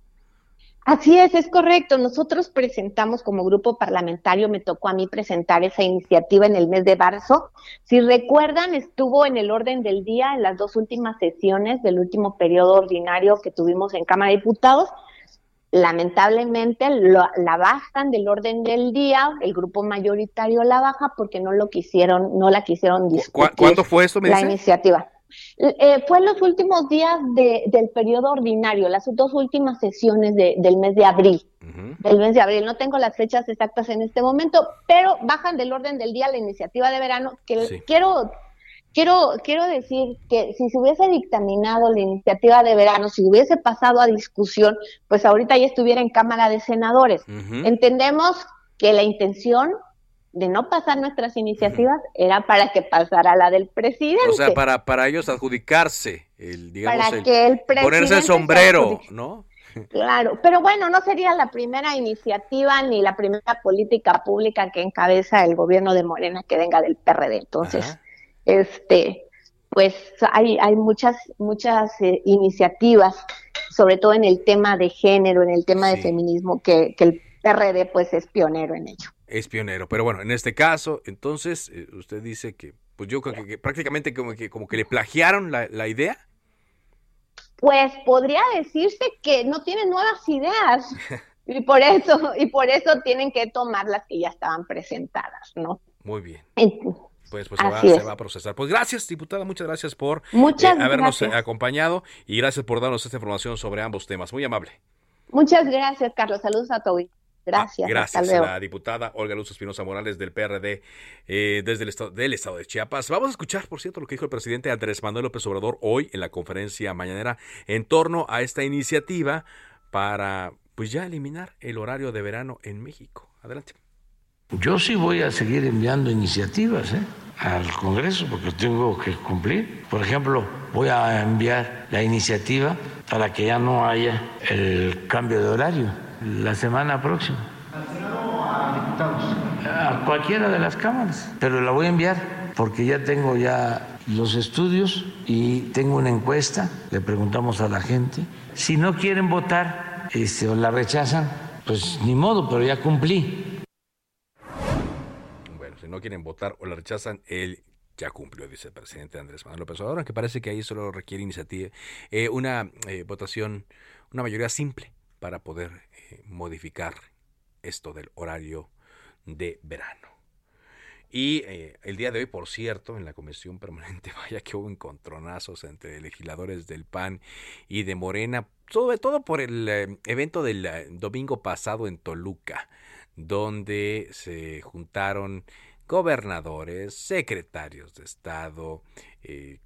Así es, es correcto. Nosotros presentamos como grupo parlamentario, me tocó a mí presentar esa iniciativa en el mes de marzo. Si recuerdan, estuvo en el orden del día en las dos últimas sesiones del último periodo ordinario que tuvimos en Cámara de Diputados. Lamentablemente la bajan del orden del día, el grupo mayoritario la baja porque no lo quisieron, no la quisieron discutir. ¿Cuándo fue esto? la iniciativa. Eh, fue en los últimos días del periodo ordinario, las dos últimas sesiones del mes de abril. Del mes de abril, no tengo las fechas exactas en este momento, pero bajan del orden del día la iniciativa de verano, que quiero quiero, quiero decir que si se hubiese dictaminado la iniciativa de verano, si hubiese pasado a discusión, pues ahorita ya estuviera en Cámara de Senadores. Entendemos que la intención de no pasar nuestras iniciativas era para que pasara la del presidente. O sea, para, para ellos adjudicarse, el, digamos, que ponerse el sombrero, ¿no? Claro, pero bueno, no sería la primera iniciativa ni la primera política pública que encabeza el gobierno de Morena que venga del PRD. Entonces, este, pues hay, hay muchas, muchas eh, iniciativas, sobre todo en el tema de género, en el tema de feminismo, que, que el PRD pues es pionero en ello es pionero. Pero bueno, en este caso, entonces, eh, usted dice que, pues yo creo que, prácticamente como que, como que le plagiaron la, idea. Pues podría decirse que no tienen nuevas ideas. [laughs] y por eso, y por eso tienen que tomar las que ya estaban presentadas, ¿no? Muy bien. Pues, pues se, va, a procesar. Pues gracias, diputada, muchas gracias por eh, habernos acompañado y gracias por darnos esta información sobre ambos temas. Muy amable. Muchas gracias, Carlos. Saludos a todos. Gracias. gracias a la diputada Olga Luz Espinosa Morales del PRD eh, desde el estado, del estado de Chiapas. Vamos a escuchar, por cierto, lo que dijo el presidente Andrés Manuel López Obrador hoy en la conferencia mañanera en torno a esta iniciativa para pues ya eliminar el horario de verano en México. Adelante. Yo sí voy a seguir enviando iniciativas ¿eh? al Congreso porque tengo que cumplir. Por ejemplo, voy a enviar la iniciativa para que ya no haya el cambio de horario la semana próxima. a cualquiera de las cámaras, pero la voy a enviar porque ya tengo ya los estudios y tengo una encuesta, le preguntamos a la gente. Si no quieren votar este, o la rechazan, pues ni modo, pero ya cumplí. Bueno, si no quieren votar o la rechazan, él ya cumplió, dice el presidente Andrés Manuel López Obrador, aunque parece que ahí solo requiere iniciativa, eh, una eh, votación, una mayoría simple para poder modificar esto del horario de verano. Y eh, el día de hoy, por cierto, en la comisión permanente, [laughs] vaya que hubo encontronazos entre legisladores del PAN y de Morena, sobre todo por el eh, evento del eh, domingo pasado en Toluca, donde se juntaron gobernadores, secretarios de Estado,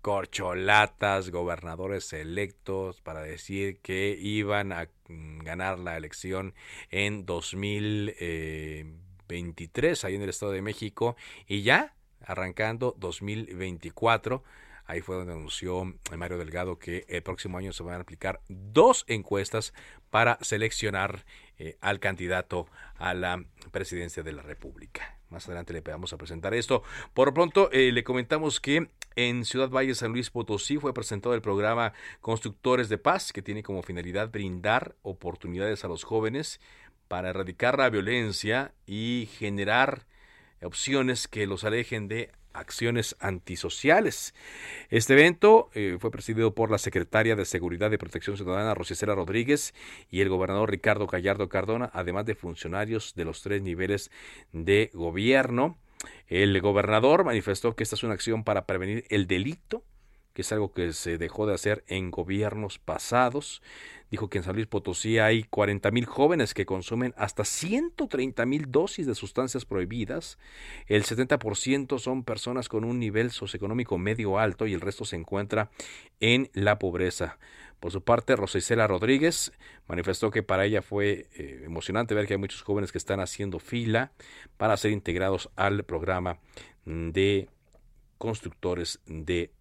corcholatas, gobernadores electos para decir que iban a mm, ganar la elección en 2020 23 ahí en el Estado de México y ya arrancando 2024. Ahí fue donde anunció Mario Delgado que el próximo año se van a aplicar dos encuestas para seleccionar eh, al candidato a la presidencia de la República. Más adelante le vamos a presentar esto. Por pronto, eh, le comentamos que en Ciudad Valle, San Luis Potosí, fue presentado el programa Constructores de Paz, que tiene como finalidad brindar oportunidades a los jóvenes para erradicar la violencia y generar opciones que los alejen de acciones antisociales. Este evento eh, fue presidido por la secretaria de Seguridad y Protección Ciudadana, Rosicela Rodríguez, y el gobernador Ricardo Gallardo Cardona, además de funcionarios de los tres niveles de gobierno. El gobernador manifestó que esta es una acción para prevenir el delito, que es algo que se dejó de hacer en gobiernos pasados. Dijo que en San Luis Potosí hay 40 mil jóvenes que consumen hasta 130 mil dosis de sustancias prohibidas. El 70% son personas con un nivel socioeconómico medio alto y el resto se encuentra en la pobreza. Por su parte, Rosicela Rodríguez manifestó que para ella fue eh, emocionante ver que hay muchos jóvenes que están haciendo fila para ser integrados al programa de constructores de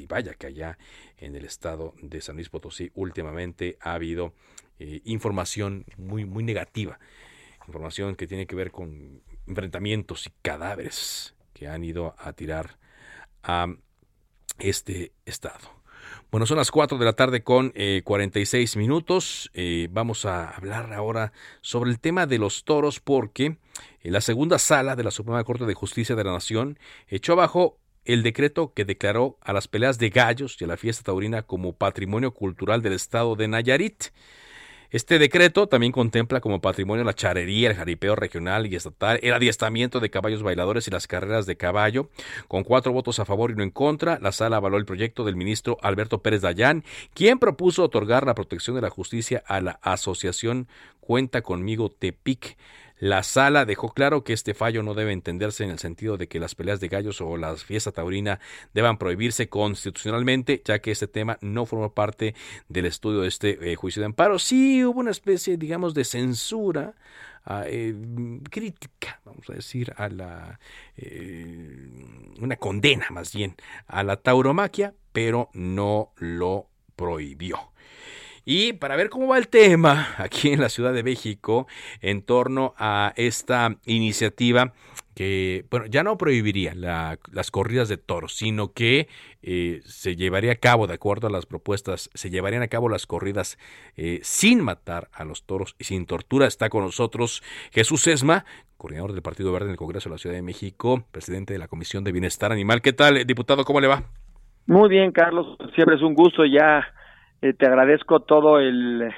Y vaya que allá en el estado de San Luis Potosí últimamente ha habido eh, información muy, muy negativa, información que tiene que ver con enfrentamientos y cadáveres que han ido a tirar a este estado. Bueno, son las 4 de la tarde con 46 eh, minutos. Eh, vamos a hablar ahora sobre el tema de los toros porque la segunda sala de la Suprema Corte de Justicia de la Nación echó abajo el decreto que declaró a las peleas de gallos y a la fiesta taurina como patrimonio cultural del estado de Nayarit. Este decreto también contempla como patrimonio la charería, el jaripeo regional y estatal, el adiestramiento de caballos bailadores y las carreras de caballo. Con cuatro votos a favor y uno en contra, la sala avaló el proyecto del ministro Alberto Pérez Dayán, quien propuso otorgar la protección de la justicia a la asociación Cuenta conmigo Tepic. La sala dejó claro que este fallo no debe entenderse en el sentido de que las peleas de gallos o la fiesta taurina deban prohibirse constitucionalmente, ya que este tema no formó parte del estudio de este eh, juicio de amparo. Sí hubo una especie, digamos, de censura ah, eh, crítica, vamos a decir, a la eh, una condena más bien a la tauromaquia, pero no lo prohibió. Y para ver cómo va el tema [laughs] aquí en la Ciudad de México en torno a esta iniciativa que, bueno, ya no prohibiría las corridas de toros, sino que eh, se llevaría a cabo, de acuerdo a las propuestas, se llevarían a cabo las corridas eh, sin matar a los toros y sin tortura. Está con nosotros Jesús Esma, coordinador del Partido Verde en el Congreso de la Ciudad de México, presidente de la Comisión de Bienestar Animal. ¿Qué tal, diputado? ¿Cómo le va? Muy bien, Carlos. Siempre es un gusto ya eh, te agradezco todo el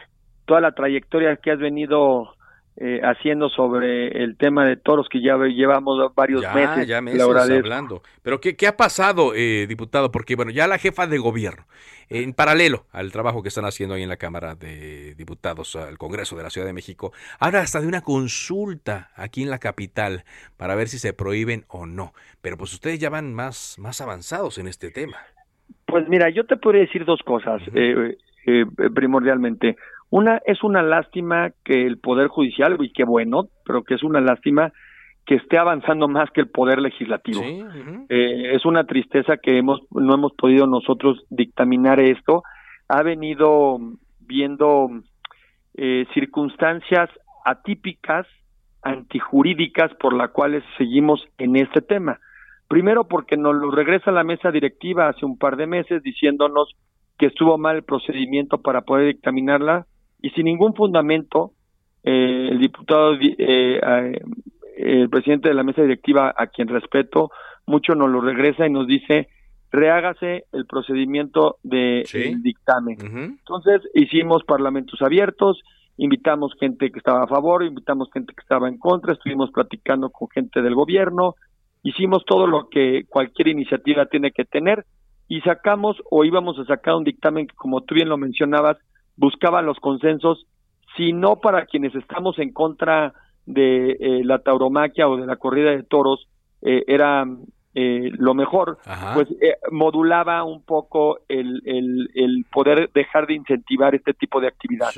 toda la trayectoria que has venido eh, haciendo sobre el tema de toros que ya llevamos varios meses. Ya meses hablando. Pero ¿qué, qué ha pasado, eh, diputado? Porque bueno, ya la jefa de gobierno, en paralelo al trabajo que están haciendo ahí en la Cámara de Diputados, al Congreso de la Ciudad de México, habla hasta de una consulta aquí en la capital para ver si se prohíben o no. Pero pues ustedes ya van más, más avanzados en este tema. Pues mira, yo te podría decir dos cosas, eh, primordialmente. Una es una lástima que el Poder Judicial, y qué bueno, pero que es una lástima que esté avanzando más que el Poder Legislativo. eh, es una tristeza que hemos no hemos podido nosotros dictaminar esto. Ha venido viendo eh, circunstancias atípicas, antijurídicas, por las cuales seguimos en este tema. Primero porque nos lo regresa la mesa directiva hace un par de meses diciéndonos que estuvo mal el procedimiento para poder dictaminarla y sin ningún fundamento eh, el diputado eh, eh, el presidente de la mesa directiva a quien respeto mucho nos lo regresa y nos dice rehágase el procedimiento de dictamen entonces hicimos parlamentos abiertos invitamos gente que estaba a favor invitamos gente que estaba en contra estuvimos platicando con gente del gobierno hicimos todo lo que cualquier iniciativa tiene que tener y sacamos o íbamos a sacar un dictamen que como tú bien lo mencionabas buscaba los consensos, si no para quienes estamos en contra de eh, la tauromaquia o de la corrida de toros, eh, era eh, lo mejor, pues modulaba un poco el, el, poder dejar de incentivar este tipo de actividad.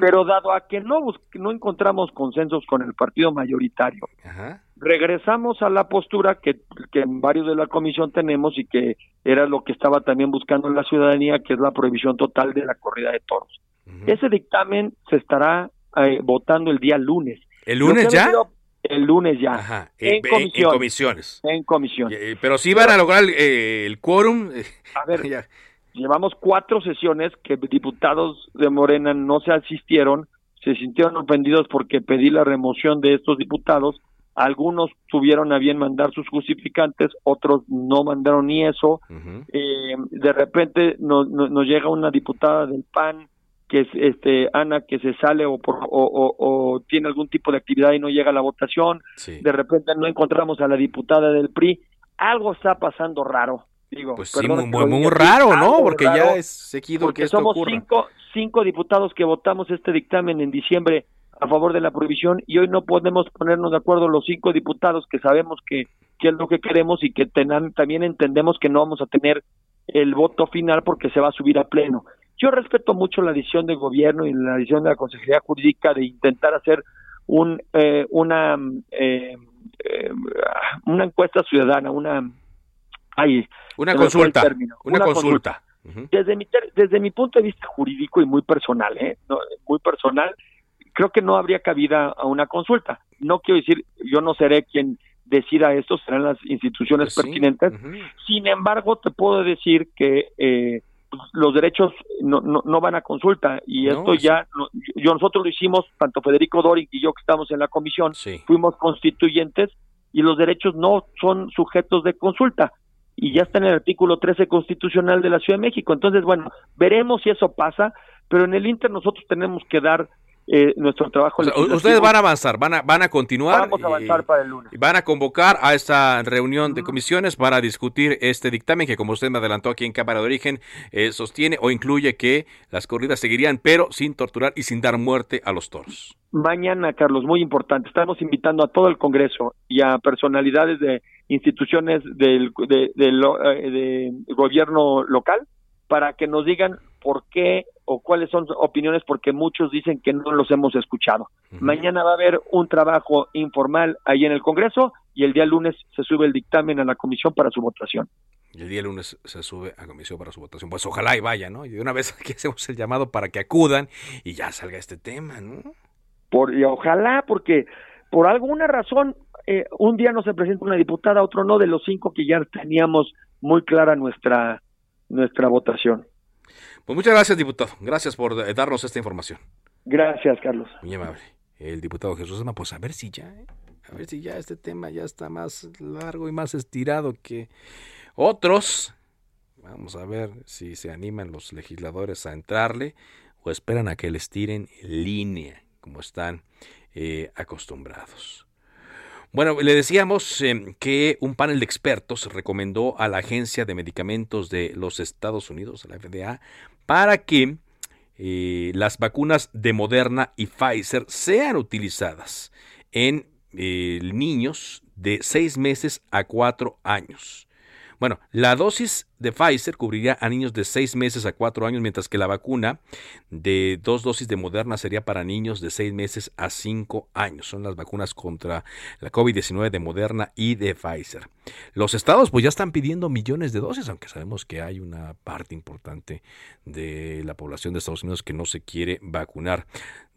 Pero dado a que no, no encontramos consensos con el partido mayoritario, regresamos a la postura que, que varios de la comisión tenemos y que era lo que estaba también buscando la ciudadanía, que es la prohibición total de la corrida de toros. Ese dictamen se estará eh, votando el día lunes. ¿El lunes ya? el lunes ya. En, comisiones. En comisiones. Eh, pero si van a lograr eh, el quórum. [laughs] A ver, llevamos cuatro sesiones que diputados de Morena no se asistieron, se sintieron ofendidos porque pedí la remoción de estos diputados algunos tuvieron a bien mandar sus justificantes, otros no mandaron ni eso. eh, de repente nos, nos, llega una diputada del PAN, que es este Ana, que se sale o, por, o, o, tiene algún tipo de actividad y no llega a la votación. De repente no encontramos a la diputada del PRI. Algo está pasando raro. Digo, pues sí, muy, muy, raro, ¿no? Porque ya es seguido que esto somos cinco, cinco diputados que votamos este dictamen en diciembre a favor de la prohibición y hoy no podemos ponernos de acuerdo los cinco diputados que sabemos que, que es lo que queremos y que también entendemos que no vamos a tener el voto final porque se va a subir a pleno. Yo respeto mucho la decisión del gobierno y la decisión de la Consejería Jurídica de intentar hacer un eh, una eh, eh, una encuesta ciudadana, una ay, una consulta, una, consulta. Desde mi desde mi punto de vista jurídico y muy personal, ¿eh? muy personal, creo que no habría cabida a una consulta. No quiero decir, yo no seré quien decida esto, serán las instituciones pues pertinentes. Sin embargo, te puedo decir que eh, pues, los derechos no, no, van a consulta y esto ya, yo nosotros lo hicimos, tanto Federico Doring y yo que estamos en la comisión, fuimos constituyentes y los derechos no son sujetos de consulta y ya está en el artículo 13 constitucional de la Ciudad de México. Entonces, bueno, veremos si eso pasa, pero en el Inter nosotros tenemos que dar eh, nuestro trabajo. ustedes van a avanzar, van a, van a continuar. Vamos a avanzar para el lunes. Y van a convocar a esta reunión de comisiones para discutir este dictamen que, como usted me adelantó aquí en Cámara de Origen, eh, sostiene o incluye que las corridas seguirían, pero sin torturar y sin dar muerte a los toros. Mañana, Carlos, muy importante. Estamos invitando a todo el Congreso y a personalidades de instituciones del, de, eh, de gobierno local para que nos digan por qué o cuáles son opiniones porque muchos dicen que no los hemos escuchado. Mañana va a haber un trabajo informal ahí en el Congreso y el día lunes se sube el dictamen a la comisión para su votación. Y el día lunes se sube a comisión para su votación. Pues ojalá y vaya, ¿no? Y de una vez aquí [laughs] hacemos el llamado para que acudan y ya salga este tema, ¿no? Por, y ojalá, porque por alguna razón eh, un día no se presenta una diputada, otro no, de los cinco que ya teníamos muy clara nuestra, nuestra votación. Pues muchas gracias, diputado. Gracias por darnos esta información. Gracias, Carlos. Muy amable. El diputado Jesús Esma, pues a ver si ya, ¿eh? a ver si ya este tema ya está más largo y más estirado que otros. Vamos a ver si se animan los legisladores a entrarle o esperan a que les tiren en línea, como están eh, acostumbrados. Bueno, le decíamos em, que un panel de expertos recomendó a la Agencia de Medicamentos de los Estados Unidos, la FDA, para que eh, las vacunas de Moderna y Pfizer sean utilizadas en eh, niños de 6 meses a 4 años. Bueno, la dosis de Pfizer cubriría a niños de 6 meses a 4 años, mientras que la vacuna de dos dosis de Moderna sería para niños de 6 meses a 5 años. Son las vacunas contra la COVID-19 de Moderna y de Pfizer. Los estados pues ya están pidiendo millones de dosis, aunque sabemos que hay una parte importante de la población de Estados Unidos que no se quiere vacunar.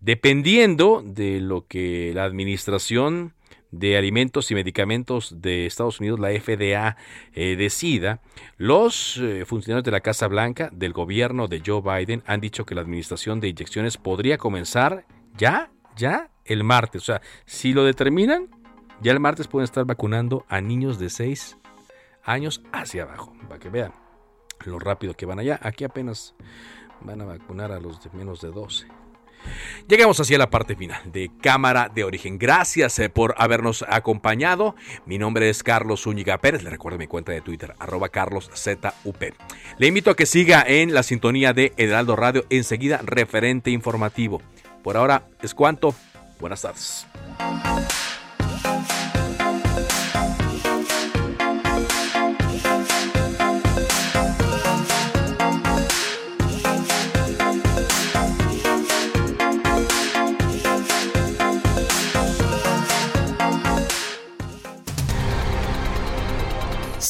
Dependiendo de lo que la administración de Alimentos y Medicamentos de Estados Unidos, la FDA, eh, decida, los eh, funcionarios de la Casa Blanca, del gobierno de Joe Biden, han dicho que la administración de inyecciones podría comenzar ya, ya el martes. O sea, si lo determinan, ya el martes pueden estar vacunando a niños de 6 años hacia abajo, para que vean lo rápido que van allá. Aquí apenas van a vacunar a los de menos de 12. Llegamos hacia la parte final de Cámara de Origen. Gracias eh, por habernos acompañado. Mi nombre es Carlos Zúñiga Pérez. Le recuerdo mi cuenta de Twitter, arroba carloszup. Le invito a que siga en la sintonía de Heraldo Radio. Enseguida, referente informativo. Por ahora es cuanto. Buenas tardes.